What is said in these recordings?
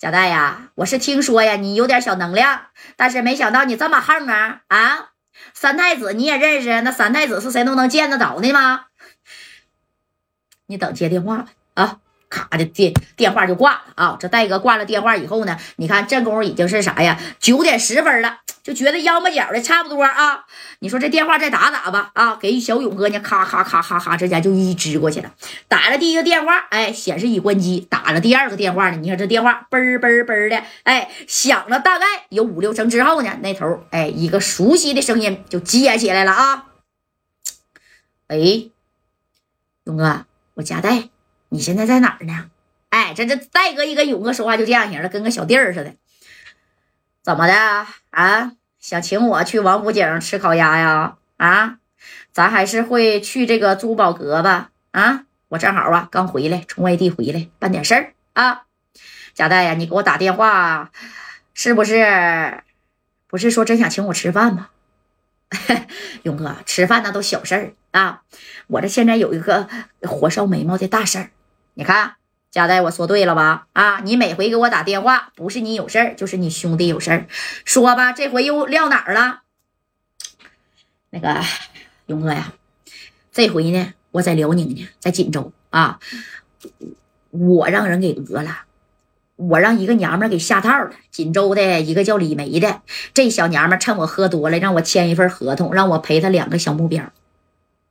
贾代呀，我是听说呀，你有点小能量，但是没想到你这么横啊啊！三太子你也认识？那三太子是谁都能见得着的吗？你等接电话吧啊！咔的电电话就挂了啊！这戴哥挂了电话以后呢，你看这功夫已经是啥呀？九点十分了，就觉得腰巴角的差不多啊。你说这电话再打打吧啊！给小勇哥呢，咔咔咔咔咔，这家就一支过去了。打了第一个电话，哎，显示已关机。打了第二个电话呢，你看这电话嘣嘣嘣的，哎，响了大概有五六声之后呢，那头哎一个熟悉的声音就接起来了啊！哎，勇哥，我夹带。你现在在哪儿呢？哎，这这戴哥一跟勇哥说话就这样型的，跟个小弟儿似的。怎么的啊？想请我去王府井吃烤鸭呀？啊，咱还是会去这个珠宝阁吧？啊，我正好啊，刚回来，从外地回来，办点事儿啊。贾代呀，你给我打电话，是不是？不是说真想请我吃饭吗？勇哥，吃饭那都小事儿啊。我这现在有一个火烧眉毛的大事儿。你看，佳代，我说对了吧？啊，你每回给我打电话，不是你有事儿，就是你兄弟有事儿。说吧，这回又撂哪儿了？那个勇哥呀，这回呢，我在辽宁呢，在锦州啊，我让人给讹了，我让一个娘们给下套了。锦州的一个叫李梅的，这小娘们趁我喝多了，让我签一份合同，让我赔她两个小目标。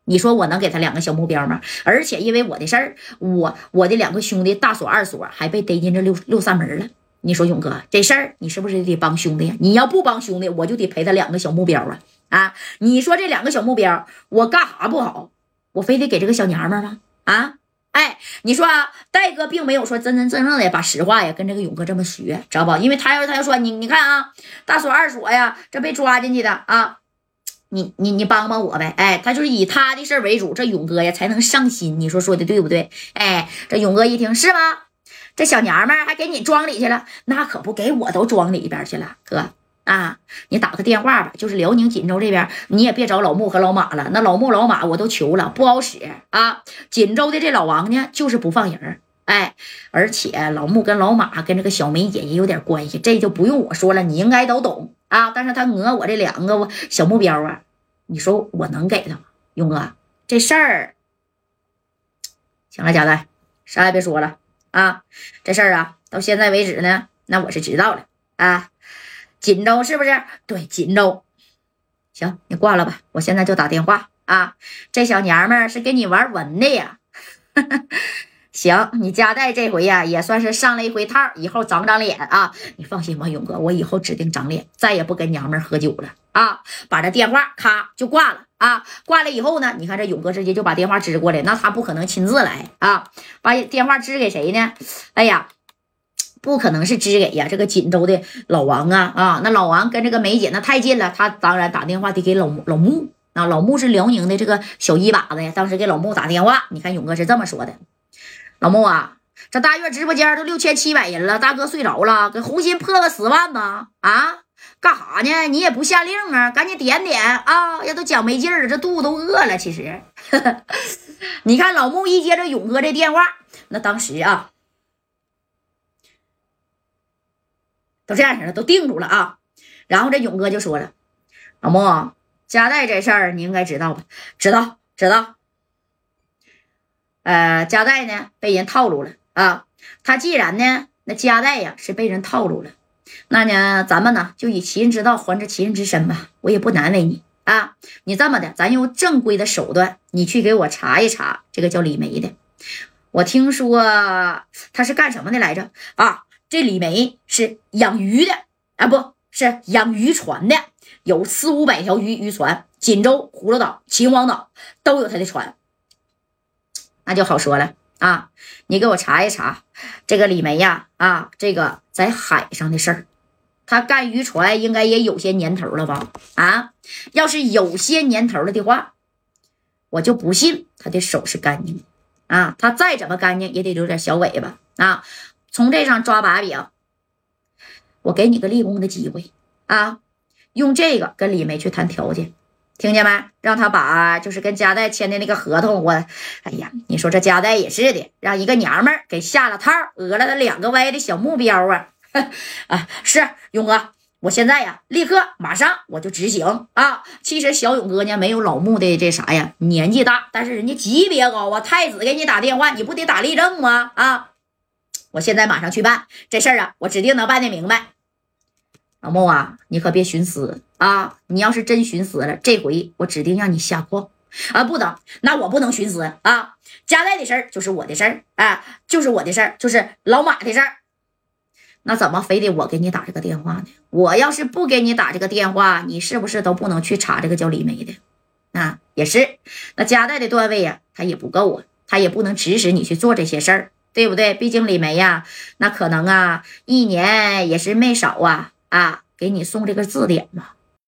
你说我能给他两个小目标吗？而且因为我的事儿，我我的两个兄弟大锁二锁还被逮进这六六扇门了。你说勇哥这事儿，你是不是得帮兄弟呀？你要不帮兄弟，我就得赔他两个小目标啊！啊，你说这两个小目标，我干啥不好？我非得给这个小娘们吗？啊，哎，你说啊，戴哥并没有说真真正正的把实话呀跟这个勇哥这么学，知道不？因为他要他要说你你看啊，大锁二锁呀，这被抓进去的啊。你你你帮帮我呗，哎，他就是以他的事为主，这勇哥呀才能上心。你说说的对不对？哎，这勇哥一听是吗？这小娘们还给你装里去了，那可不给我都装里边去了。哥啊，你打个电话吧，就是辽宁锦州这边，你也别找老穆和老马了。那老穆老马我都求了，不好使啊。锦州的这老王呢，就是不放人。哎，而且老穆跟老马跟这个小梅姐也有点关系，这就不用我说了，你应该都懂啊。但是他讹我这两个小目标啊，你说我能给他吗？勇哥，这事儿行了，贾代，啥也别说了啊。这事儿啊，到现在为止呢，那我是知道了啊。锦州是不是？对，锦州。行，你挂了吧，我现在就打电话啊。这小娘们是跟你玩文的呀。行，你家代这回呀也算是上了一回套，以后长长脸啊！你放心吧，勇哥，我以后指定长脸，再也不跟娘们喝酒了啊！把这电话咔就挂了啊！挂了以后呢，你看这勇哥直接就把电话支过来，那他不可能亲自来啊！把电话支给谁呢？哎呀，不可能是支给呀这个锦州的老王啊啊！那老王跟这个梅姐那太近了，他当然打电话得给老老穆啊，老穆是辽宁的这个小一把子呀，当时给老穆打电话，你看勇哥是这么说的。老穆啊，这大月直播间都六千七百人了，大哥睡着了，给红心破个十万吧？啊，干啥呢？你也不下令啊？赶紧点点啊！呀，都讲没劲了，这肚子都饿了。其实，你看老穆一接着勇哥这电话，那当时啊，都这样式的，都定住了啊。然后这勇哥就说了：“老穆，加代这事儿你应该知道吧？知道，知道。”呃，加代呢被人套路了啊！他既然呢，那加代呀是被人套路了，那呢，咱们呢就以其人之道还治其人之身吧。我也不难为你啊！你这么的，咱用正规的手段，你去给我查一查这个叫李梅的。我听说他是干什么的来着啊？这李梅是养鱼的啊，不是养渔船的，有四五百条渔渔船，锦州、葫芦岛、秦皇岛都有他的船。那就好说了啊！你给我查一查这个李梅呀啊，这个在海上的事儿，他干渔船应该也有些年头了吧？啊，要是有些年头了的话，我就不信他的手是干净啊！他再怎么干净，也得留点小尾巴啊！从这上抓把柄，我给你个立功的机会啊！用这个跟李梅去谈条件。听见没？让他把就是跟加代签的那个合同，我，哎呀，你说这加代也是的，让一个娘们儿给下了套，讹了他两个歪的小目标啊！啊，是勇哥，我现在呀，立刻马上我就执行啊。其实小勇哥呢，没有老穆的这啥呀，年纪大，但是人家级别高啊。太子给你打电话，你不得打立正吗？啊，我现在马上去办这事儿啊，我指定能办得明白。老穆啊，你可别寻死啊！你要是真寻死了，这回我指定让你下矿啊！不等，那我不能寻死啊！加代的事儿就是我的事儿，哎，就是我的事儿，就是老马的事儿。那怎么非得我给你打这个电话呢？我要是不给你打这个电话，你是不是都不能去查这个叫李梅的？啊，也是。那加代的段位呀，他也不够啊，他也不能指使你去做这些事儿，对不对？毕竟李梅呀，那可能啊，一年也是没少啊。啊，给你送这个字典嘛，